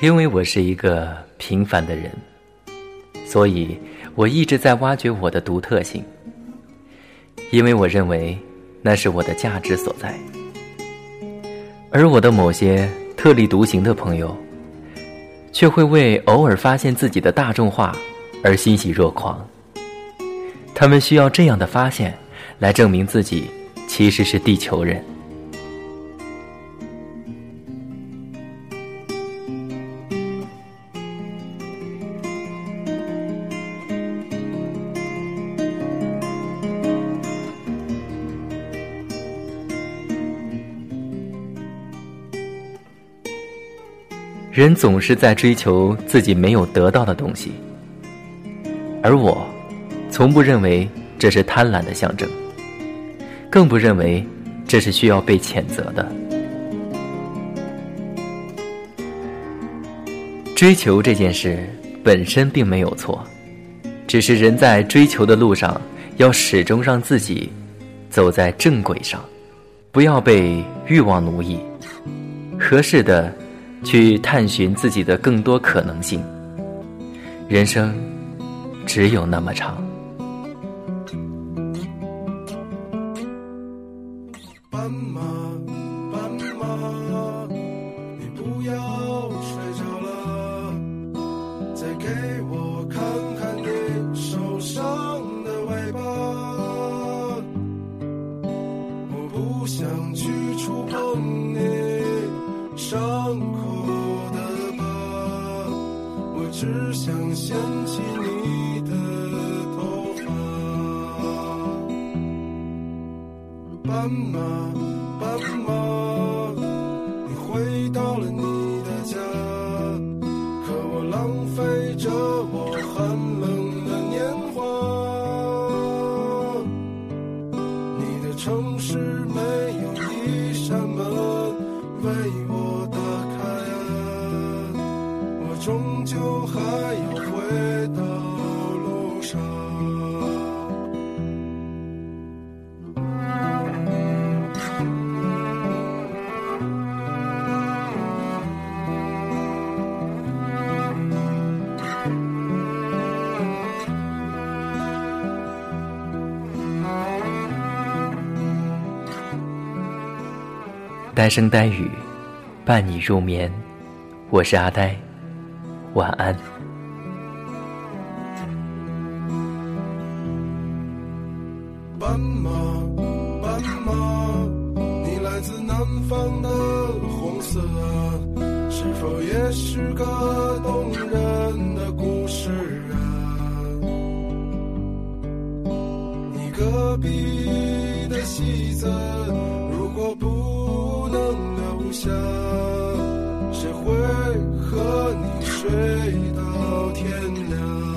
因为我是一个平凡的人，所以我一直在挖掘我的独特性。因为我认为那是我的价值所在。而我的某些特立独行的朋友，却会为偶尔发现自己的大众化而欣喜若狂。他们需要这样的发现，来证明自己其实是地球人。人总是在追求自己没有得到的东西，而我，从不认为这是贪婪的象征，更不认为这是需要被谴责的。追求这件事本身并没有错，只是人在追求的路上要始终让自己走在正轨上，不要被欲望奴役，合适的。去探寻自己的更多可能性。人生只有那么长。斑马，斑马，只想掀起你的头发，斑马，斑马，你回到了你的家，可我浪费着我寒冷的年华。你的城市没有一扇门为我终究。呆声呆语，伴你入眠。我是阿呆，晚安。斑马，斑马，你来自南方的红色，是否也是个动人的故事啊？你隔壁的戏子，谁会和你睡到天亮？